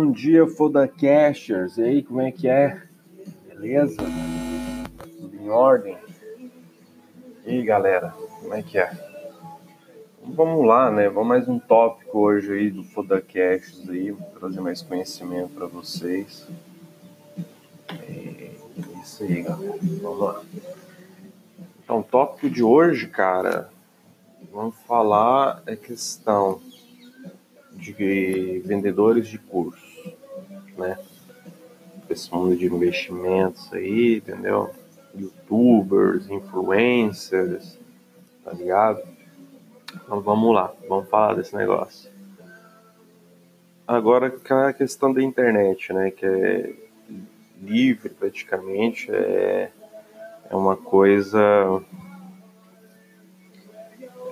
Bom dia, Fodacasters. E aí, como é que é? Beleza? Tudo em ordem? E aí, galera, como é que é? Vamos lá, né? Vamos mais um tópico hoje aí do Fodacasters aí, trazer mais conhecimento para vocês. É isso aí, galera. Vamos lá. Então, tópico de hoje, cara, vamos falar a questão de vendedores de curso, né? Esse mundo de investimentos aí, entendeu? Youtubers, influencers, tá ligado? Então vamos lá, vamos falar desse negócio. Agora a questão da internet, né? Que é livre praticamente, é, é uma coisa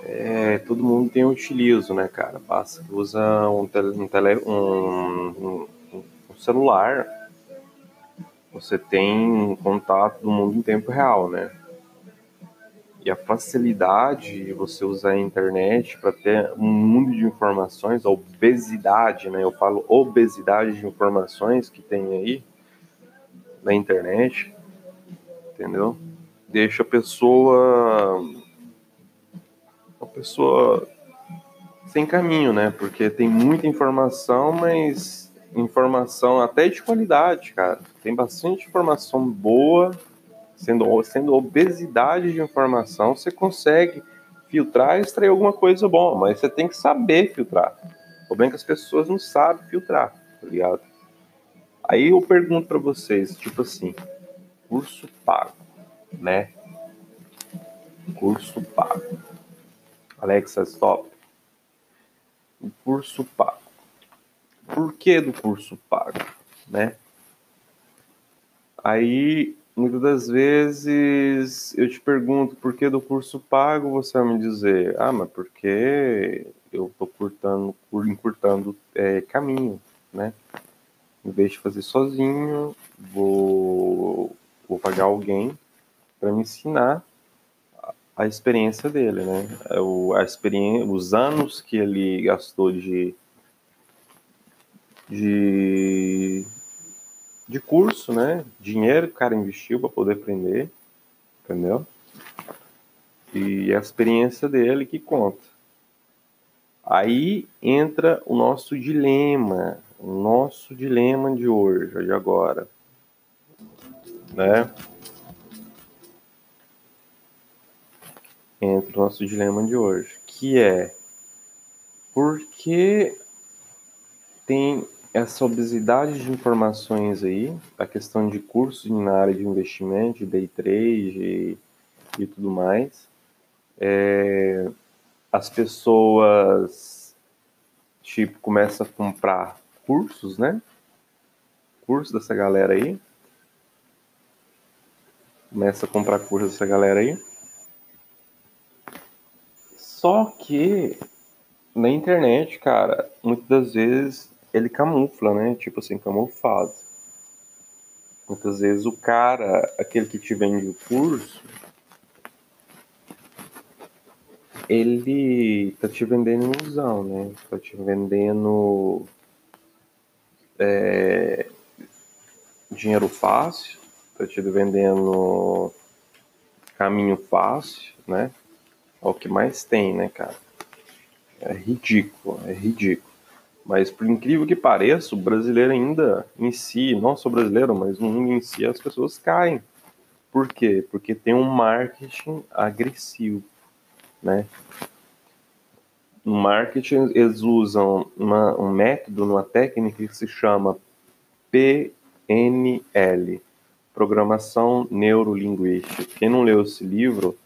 é, todo mundo tem utilizo, né, cara? Que usa um, tele, um, tele, um, um, celular, você tem contato do mundo em tempo real, né? E a facilidade de você usar a internet para ter um mundo de informações, a obesidade, né? Eu falo obesidade de informações que tem aí na internet, entendeu? Deixa a pessoa pessoa sem caminho, né? Porque tem muita informação, mas informação até de qualidade, cara. Tem bastante informação boa, sendo, sendo obesidade de informação, você consegue filtrar e extrair alguma coisa boa, mas você tem que saber filtrar. O problema é que as pessoas não sabem filtrar, tá ligado? Aí eu pergunto para vocês, tipo assim, curso pago, né? Curso pago. Alexa, stop. O curso pago. Por que do curso pago, né? Aí, muitas das vezes, eu te pergunto por que do curso pago, você vai me dizer, ah, mas porque eu tô curtando, encurtando é, caminho, né? Em vez de fazer sozinho, vou, vou pagar alguém para me ensinar a experiência dele, né? É o, a experiência, os anos que ele gastou de, de, de curso, né? Dinheiro que o cara investiu para poder aprender, entendeu? E a experiência dele que conta. Aí entra o nosso dilema, o nosso dilema de hoje, de agora, né? Entra o nosso dilema de hoje, que é por que tem essa obesidade de informações aí, a questão de cursos na área de investimento, de day trade e, e tudo mais. É, as pessoas tipo começam a comprar cursos, né? Cursos dessa galera aí. Começa a comprar cursos dessa galera aí. Só que na internet, cara, muitas das vezes ele camufla, né? Tipo assim, camuflado. Muitas vezes o cara, aquele que te vende o curso, ele tá te vendendo ilusão, né? Tá te vendendo é, dinheiro fácil, tá te vendendo caminho fácil, né? É o que mais tem, né, cara? É ridículo, é ridículo. Mas por incrível que pareça, o brasileiro ainda em si, não só brasileiro, mas no mundo em si, as pessoas caem. Por quê? Porque tem um marketing agressivo, né? No marketing, eles usam uma, um método, uma técnica que se chama PNL, Programação Neurolinguística. Quem não leu esse livro,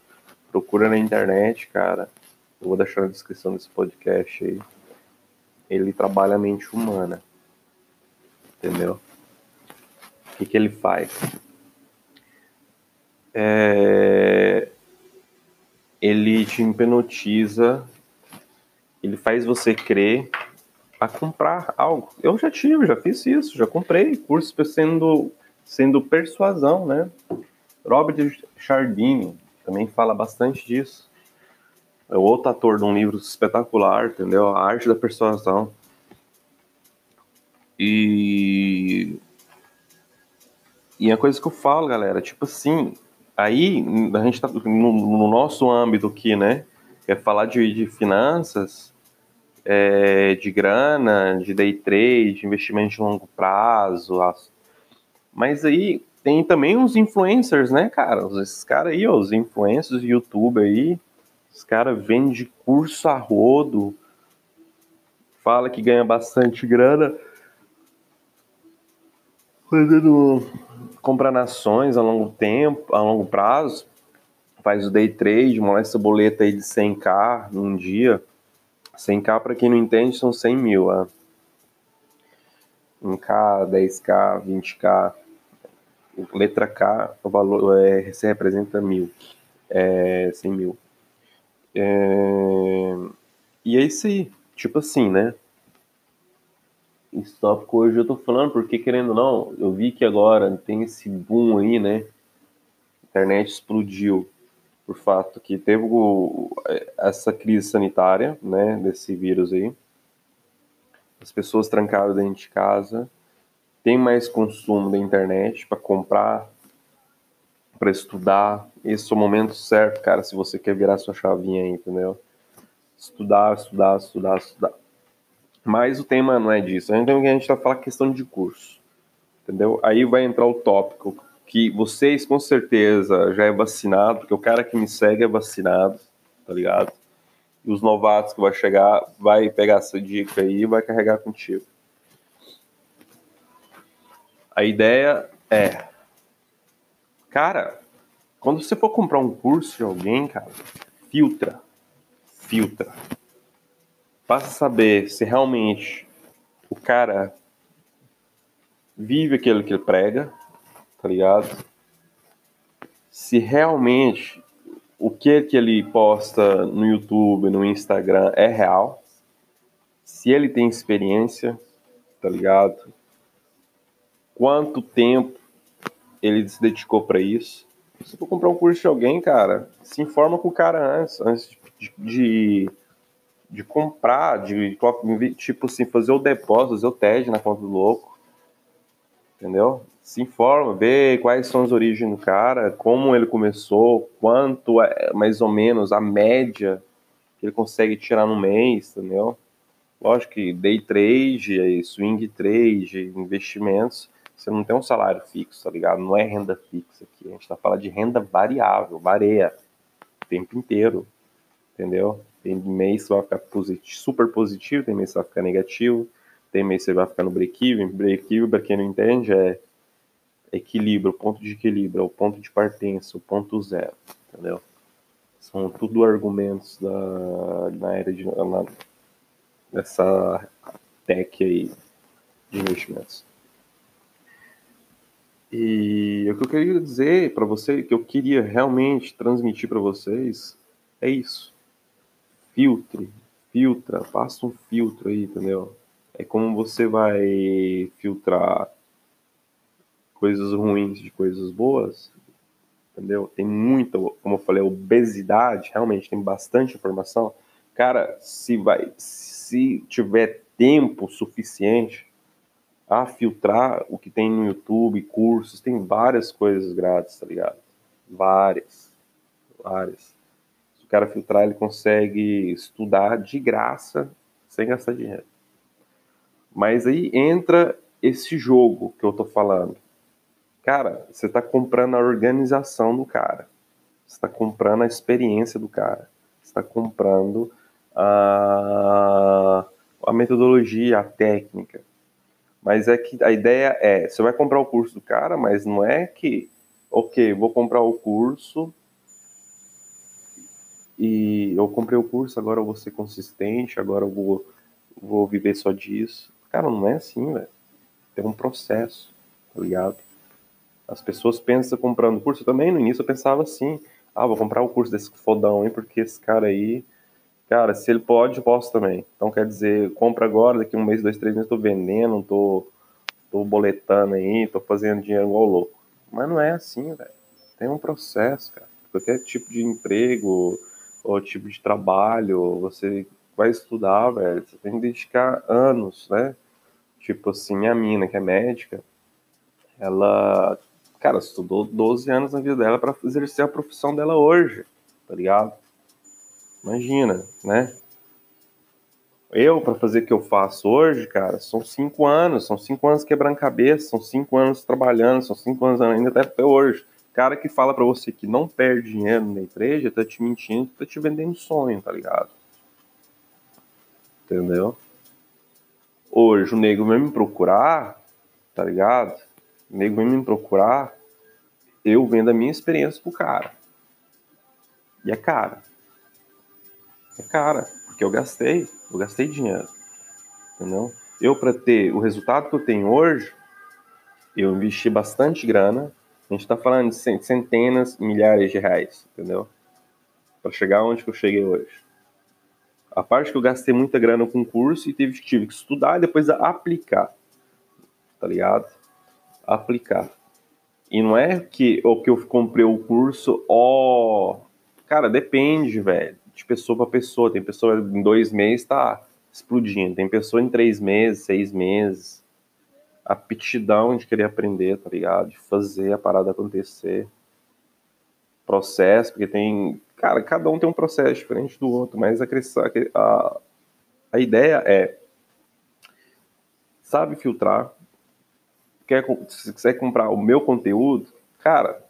procura na internet, cara. Eu vou deixar na descrição desse podcast aí. Ele trabalha a mente humana. Entendeu? O que, que ele faz? É... Ele te hipnotiza, ele faz você crer a comprar algo. Eu já tive, já fiz isso, já comprei curso sendo, sendo persuasão, né? Robert Chardini, também fala bastante disso. É outro ator de um livro espetacular, entendeu? A arte da persuasão. E. E a coisa que eu falo, galera, tipo assim, aí a gente tá no, no nosso âmbito aqui, né? Quer falar de, de finanças, é, de grana, de day trade, de investimento de longo prazo. Mas aí tem também uns influencers, né, cara? Esses caras aí, ó, os influencers, YouTube aí, os caras vendem curso a rodo, fala que ganha bastante grana fazendo comprar nações a longo tempo, a longo prazo, faz o day trade, molesta boleta aí de 100k num dia. 100k, para quem não entende, são 100 mil. Né? 1k, 10k, 20k. Letra K, o valor é, se representa mil. É, 100 mil. É, e é isso aí. Tipo assim, né? Esse tópico hoje eu tô falando porque, querendo ou não, eu vi que agora tem esse boom aí, né? A internet explodiu por fato que teve essa crise sanitária, né, desse vírus aí. As pessoas trancadas dentro de casa, tem mais consumo da internet para comprar, para estudar. Esse é o momento certo, cara, se você quer virar sua chavinha aí, entendeu? Estudar, estudar, estudar, estudar. Mas o tema não é disso. A gente está falando questão de curso, entendeu? Aí vai entrar o tópico que vocês com certeza já é vacinado, porque o cara que me segue é vacinado, tá ligado? E os novatos que vai chegar, vai pegar essa dica aí e vai carregar contigo. A ideia é, cara, quando você for comprar um curso de alguém, cara, filtra, filtra. A saber se realmente o cara vive aquilo que ele prega, tá ligado? Se realmente o que que ele posta no YouTube, no Instagram é real, se ele tem experiência, tá ligado? Quanto tempo ele se dedicou para isso? Se for comprar um curso de alguém, cara, se informa com o cara antes, antes de, de, de comprar, de tipo assim, fazer o depósito, fazer o TED na conta do louco, entendeu? se informa, vê quais são as origens do cara, como ele começou, quanto é mais ou menos a média que ele consegue tirar no mês, entendeu? Lógico que day trade, swing trade, investimentos, você não tem um salário fixo, tá ligado? Não é renda fixa aqui. A gente tá falando de renda variável, varia o tempo inteiro, entendeu? Tem mês você vai ficar positivo, super positivo, tem mês você vai ficar negativo, tem mês você vai ficar no break-even. Break-even, pra quem não entende, é equilíbrio, ponto de equilíbrio, o ponto de partença, o ponto zero, entendeu? São tudo argumentos da, na área de na, dessa tech aí de investimentos. E o que eu queria dizer para você, que eu queria realmente transmitir para vocês, é isso. Filtre, filtra, passa um filtro aí, entendeu? É como você vai filtrar coisas ruins de coisas boas, entendeu? Tem muita, como eu falei, obesidade, realmente tem bastante informação. Cara, se vai, se tiver tempo suficiente a filtrar o que tem no YouTube, cursos, tem várias coisas grátis, tá ligado? Várias, várias. Se o cara filtrar, ele consegue estudar de graça, sem gastar dinheiro. Mas aí entra esse jogo que eu tô falando. Cara, você está comprando a organização do cara. Você está comprando a experiência do cara. Você está comprando a, a metodologia, a técnica. Mas é que a ideia é, você vai comprar o curso do cara, mas não é que, ok, vou comprar o curso e eu comprei o curso, agora eu vou ser consistente, agora eu vou, vou viver só disso. Cara, não é assim, velho. Tem um processo, tá ligado? As pessoas pensam comprando curso também. No início eu pensava assim: ah, vou comprar o curso desse fodão aí, porque esse cara aí, cara, se ele pode, eu posso também. Então quer dizer, compra agora, daqui um mês, dois, três meses, tô vendendo, tô, tô boletando aí, tô fazendo dinheiro igual louco. Mas não é assim, velho. Tem um processo, cara. Qualquer tipo de emprego ou tipo de trabalho, você vai estudar, velho. Você tem que dedicar anos, né? Tipo assim, minha mina, que é médica, ela, cara, estudou 12 anos na vida dela para exercer a profissão dela hoje, tá ligado? Imagina, né? Eu, para fazer o que eu faço hoje, cara, são cinco anos, são cinco anos quebrando cabeça, são cinco anos trabalhando, são cinco anos ainda até hoje. Cara que fala para você que não perde dinheiro na empresa, tá te mentindo, tá te vendendo sonho, tá ligado? Entendeu? Hoje o nego vem me procurar, tá ligado? O nego vem me procurar, eu vendo a minha experiência pro cara. E é cara. É cara, porque eu gastei, eu gastei dinheiro. Entendeu? Eu, para ter o resultado que eu tenho hoje, eu investi bastante grana. A gente está falando de centenas, milhares de reais, entendeu? Para chegar onde que eu cheguei hoje. A parte que eu gastei muita grana com curso e tive, tive que estudar e depois aplicar. Tá ligado? Aplicar. E não é que o que eu comprei o curso, ó. Cara, depende, velho. De pessoa para pessoa. Tem pessoa em dois meses tá explodindo. Tem pessoa em três meses, seis meses. A aptidão de querer aprender, tá ligado? De fazer a parada acontecer. Processo, porque tem Cara, cada um tem um processo diferente do outro, mas a, a, a ideia é sabe filtrar. Quer, se quiser comprar o meu conteúdo, cara,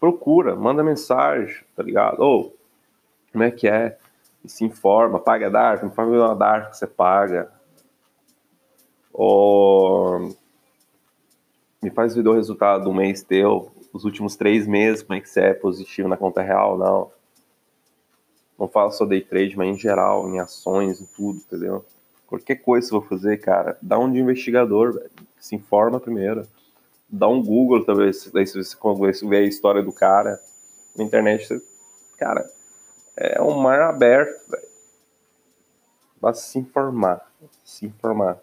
procura, manda mensagem, tá ligado? Ou como é que é? E se informa, paga me fala uma Dark que você paga. Ou me faz ver o resultado do mês teu, os últimos três meses, como é que você é positivo na conta real, não. Não falo só day trade, mas em geral, em ações, em tudo, entendeu? Qualquer coisa que você for fazer, cara, dá um de investigador, velho. Se informa primeiro. Dá um Google, talvez, se você ver a história do cara. Na internet, cara, é um mar aberto, velho. Basta se informar. Se informar.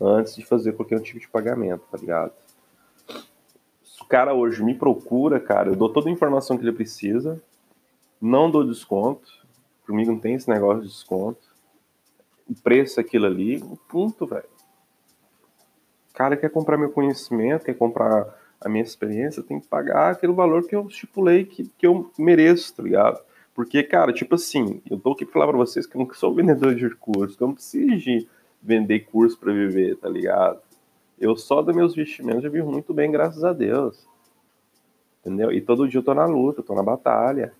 Antes de fazer qualquer tipo de pagamento, tá ligado? Se o cara hoje me procura, cara, eu dou toda a informação que ele precisa. Não dou desconto Comigo não tem esse negócio de desconto. O preço é aquilo ali, ponto, velho. O cara quer comprar meu conhecimento, quer comprar a minha experiência, tem que pagar aquele valor que eu estipulei que, que eu mereço, tá ligado? Porque, cara, tipo assim, eu tô aqui pra falar pra vocês que eu não sou vendedor de curso, que eu não preciso de vender curso para viver, tá ligado? Eu só dos meus vestimentos já vivo muito bem, graças a Deus. Entendeu? E todo dia eu tô na luta, tô na batalha.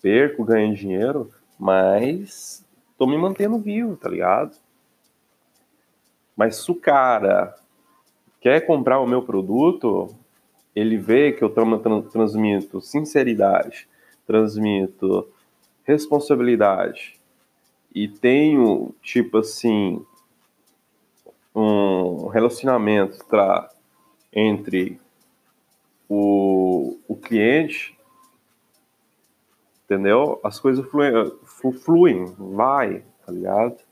Perco, ganho dinheiro, mas tô me mantendo vivo, tá ligado? Mas se o cara quer comprar o meu produto, ele vê que eu transmito sinceridade, transmito responsabilidade e tenho, tipo assim, um relacionamento tá, entre o, o cliente entendeu? As coisas fluem, fluem, vai, tá ligado?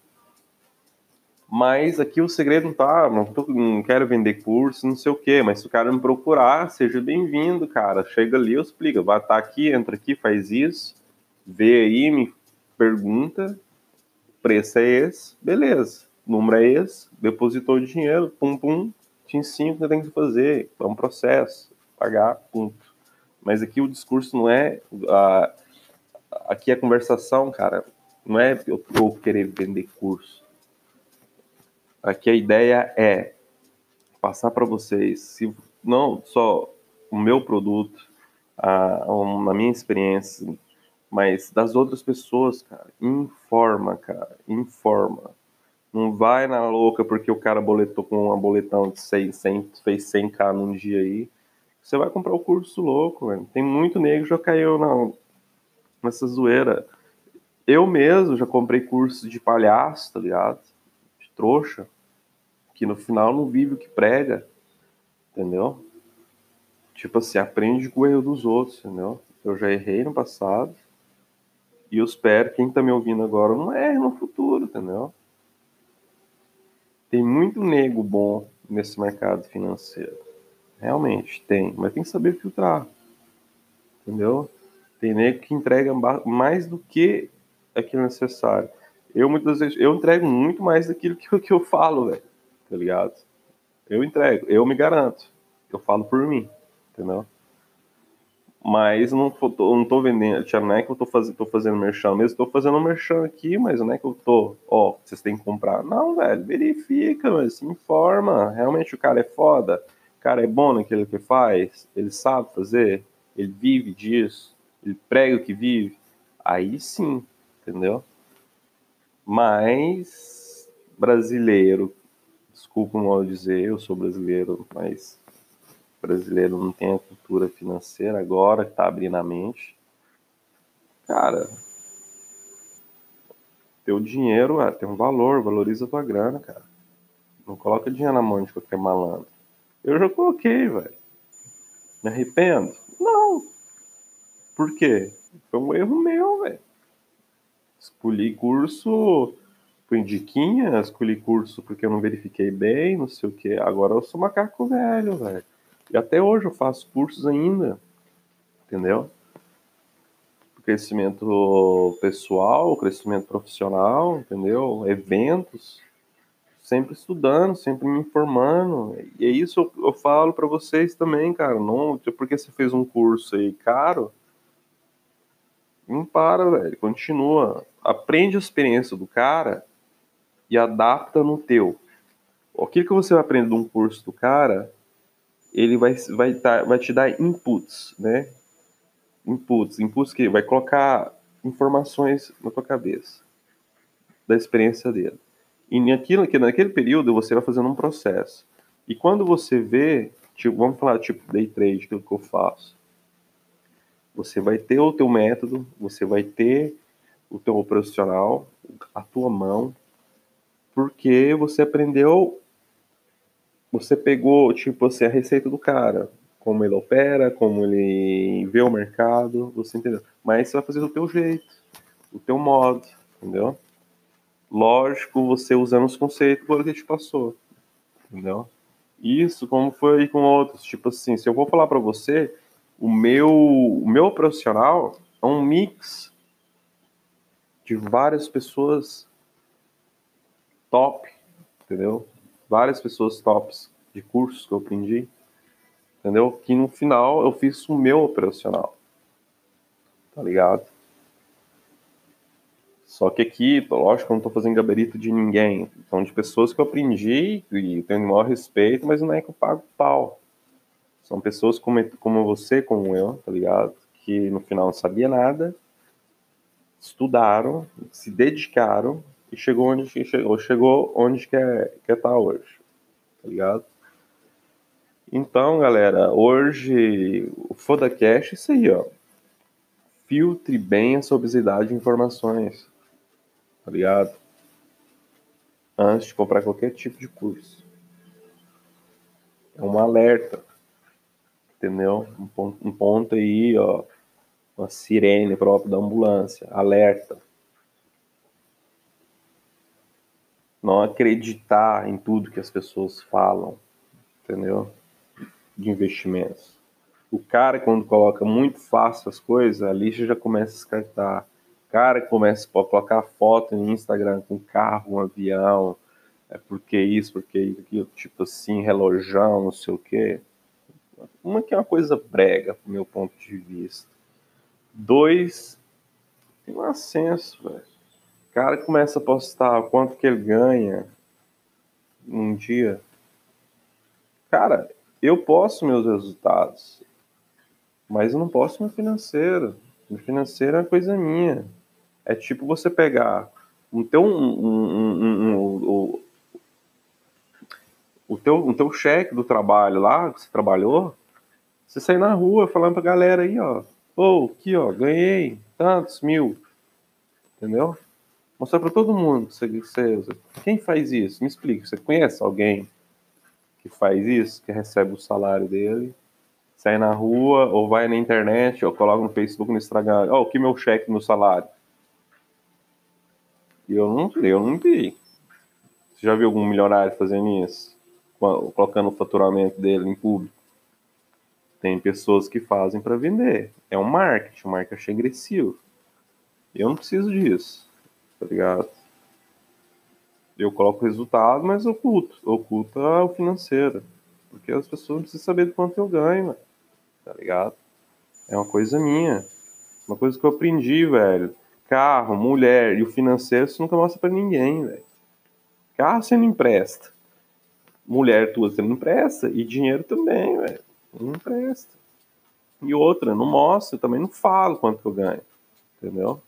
Mas aqui o segredo não tá, não, tô, não quero vender curso, não sei o que, mas se o cara me procurar, seja bem-vindo, cara. Chega ali, eu explico, vai estar tá aqui, entra aqui, faz isso, vê aí, me pergunta, preço é esse, beleza. Número é esse, depositou o dinheiro, pum pum, te ensino o que tem que fazer, é um processo, pagar, ponto. Mas aqui o discurso não é. Uh, aqui a conversação, cara, não é eu, eu querer vender curso. Aqui a ideia é passar para vocês, se não só o meu produto, a, a, minha experiência, mas das outras pessoas, cara. Informa, cara. Informa. Não vai na louca porque o cara boletou com uma boletão de 100, 100 fez 100k num dia aí. Você vai comprar o curso louco, velho. Tem muito negro já caiu na, nessa zoeira. Eu mesmo já comprei cursos de palhaço, tá ligado? De trouxa. Que no final não vive o que prega. Entendeu? Tipo assim, aprende com o erro dos outros, entendeu? Eu já errei no passado. E eu espero quem tá me ouvindo agora não erre no futuro, entendeu? Tem muito nego bom nesse mercado financeiro. Realmente, tem. Mas tem que saber filtrar. Entendeu? Tem nego que entrega mais do que aquilo necessário. Eu muitas vezes eu entrego muito mais daquilo que, que eu falo, velho. Tá ligado? Eu entrego, eu me garanto. Eu falo por mim, entendeu? Mas não, não tô vendendo, não é que eu tô fazendo, tô fazendo merchan mesmo, tô fazendo merchan aqui, mas não é que eu tô, ó, vocês têm que comprar. Não, velho, verifica, mas se informa. Realmente o cara é foda, o cara é bom naquilo que faz, ele sabe fazer, ele vive disso, ele prega o que vive. Aí sim, entendeu? Mas brasileiro, desculpa o modo dizer, eu sou brasileiro, mas brasileiro não tem a cultura financeira agora que está abrindo a mente. Cara, teu dinheiro é, tem um valor, valoriza tua grana, cara. Não coloca dinheiro na mão de qualquer malandro. Eu já coloquei, velho. Me arrependo? Não. Por quê? Foi um erro meu, velho. Escolhi curso por indiquinha, escolhi curso porque eu não verifiquei bem, não sei o que. Agora eu sou macaco velho, velho. E até hoje eu faço cursos ainda, entendeu? Crescimento pessoal, crescimento profissional, entendeu? Eventos, sempre estudando, sempre me informando. E é isso eu, eu falo para vocês também, cara. Não, porque você fez um curso aí caro, não para, velho. Continua. Aprende a experiência do cara e adapta no teu. O que, você vai aprender de um curso do cara, ele vai, vai, tá, vai te dar inputs, né? Inputs, inputs que vai colocar informações na tua cabeça da experiência dele. E naquilo, que naquele período você vai fazendo um processo. E quando você vê, tipo, vamos falar tipo day trade, aquilo que eu faço. Você vai ter o teu método, você vai ter o teu profissional, a tua mão, porque você aprendeu você pegou, tipo assim, a receita do cara, como ele opera, como ele vê o mercado, você entendeu. Mas você vai fazer do teu jeito, do teu modo, entendeu? Lógico, você usando os conceitos que ele te passou, entendeu? Isso, como foi com outros, tipo assim, se eu vou falar para você, o meu, o meu profissional é um mix de várias pessoas top, entendeu? várias pessoas tops de cursos que eu aprendi, entendeu? Que no final eu fiz o meu operacional, tá ligado? Só que aqui, lógico, eu não tô fazendo gabarito de ninguém. São de pessoas que eu aprendi e tenho o maior respeito, mas não é que eu pago pau. São pessoas como, como você, como eu, tá ligado? Que no final não sabia nada, estudaram, se dedicaram e chegou onde chegou, chegou onde quer quer estar tá hoje, tá ligado? Então, galera, hoje o Fodacast é isso aí, ó. Filtre bem essa obesidade de informações, tá ligado? Antes de comprar qualquer tipo de curso. É um alerta, entendeu? Um ponto, um ponto aí, ó, uma sirene própria da ambulância, alerta não acreditar em tudo que as pessoas falam, entendeu? De investimentos. O cara, quando coloca muito fácil as coisas, a lista já começa a descartar. O cara começa a colocar foto no Instagram com carro, um avião, é porque isso, porque aquilo, tipo assim, relojão, não sei o quê. Uma que é uma coisa brega, do meu ponto de vista. Dois, tem um ascenso, velho cara começa a postar quanto que ele ganha um dia, cara, eu posso meus resultados, mas eu não posso meu financeiro. Meu financeiro é coisa minha. É tipo você pegar um teu, um, um, um, o teu, o teu cheque do trabalho lá, que você trabalhou, você sair na rua falando pra galera aí, ó, ô, oh, aqui, ó, ganhei tantos mil, entendeu? Mostrar para todo mundo que você, usa. Quem faz isso? Me explica. Você conhece alguém que faz isso, que recebe o salário dele, sai na rua, ou vai na internet, ou coloca no Facebook, no Instagram, ó, oh, que meu cheque no salário. E eu não, eu não vi. Você já viu algum milionário fazendo isso? Colocando o faturamento dele em público? Tem pessoas que fazem para vender. É um marketing, um marketing agressivo. Eu não preciso disso tá ligado? Eu coloco o resultado, mas oculto. Oculta o financeiro. Porque as pessoas precisam saber do quanto eu ganho, mano. Tá ligado? É uma coisa minha. Uma coisa que eu aprendi, velho. Carro, mulher e o financeiro você nunca mostra pra ninguém, velho. Carro você não empresta. Mulher tua você não empresta. E dinheiro também, velho. Não empresta. E outra, não mostra, eu também não falo quanto eu ganho. Entendeu?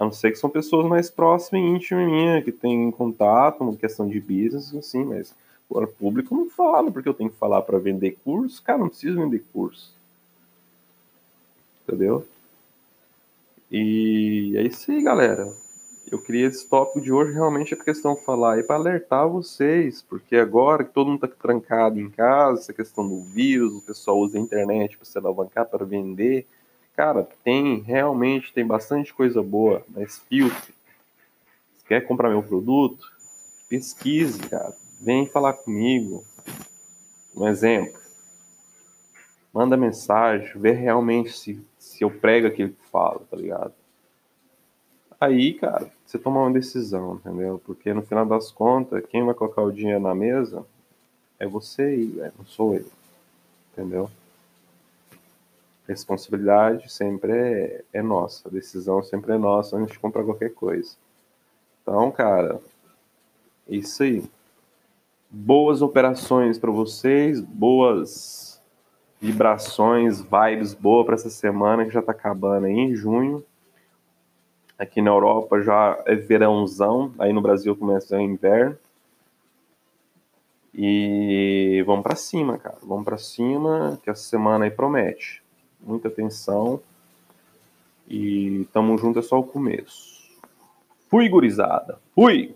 A não ser que são pessoas mais próximas e íntimas minha, que tem contato, uma questão de business, assim, mas o público não fala, porque eu tenho que falar para vender curso. Cara, não preciso vender curso. Entendeu? E é isso aí, galera. Eu queria esse tópico de hoje realmente a questão de falar aí para alertar vocês, porque agora que todo mundo está trancado em casa, essa questão do vírus, o pessoal usa a internet para se alavancar, para vender Cara, tem, realmente tem bastante coisa boa, mas filtre. Se quer comprar meu produto, pesquise, cara. Vem falar comigo. Um exemplo. Manda mensagem, vê realmente se, se eu prego aquilo que falo, tá ligado? Aí, cara, você toma uma decisão, entendeu? Porque no final das contas, quem vai colocar o dinheiro na mesa é você aí, não sou eu. Entendeu? Responsabilidade sempre é, é nossa, a decisão sempre é nossa antes de comprar qualquer coisa. Então, cara, isso aí. Boas operações para vocês, boas vibrações, vibes boa para essa semana que já tá acabando aí em junho. Aqui na Europa já é verãozão, aí no Brasil começa o inverno. E vamos para cima, cara. Vamos para cima, que essa semana aí promete muita atenção. E tamo junto é só o começo. Fui, gurizada. Fui!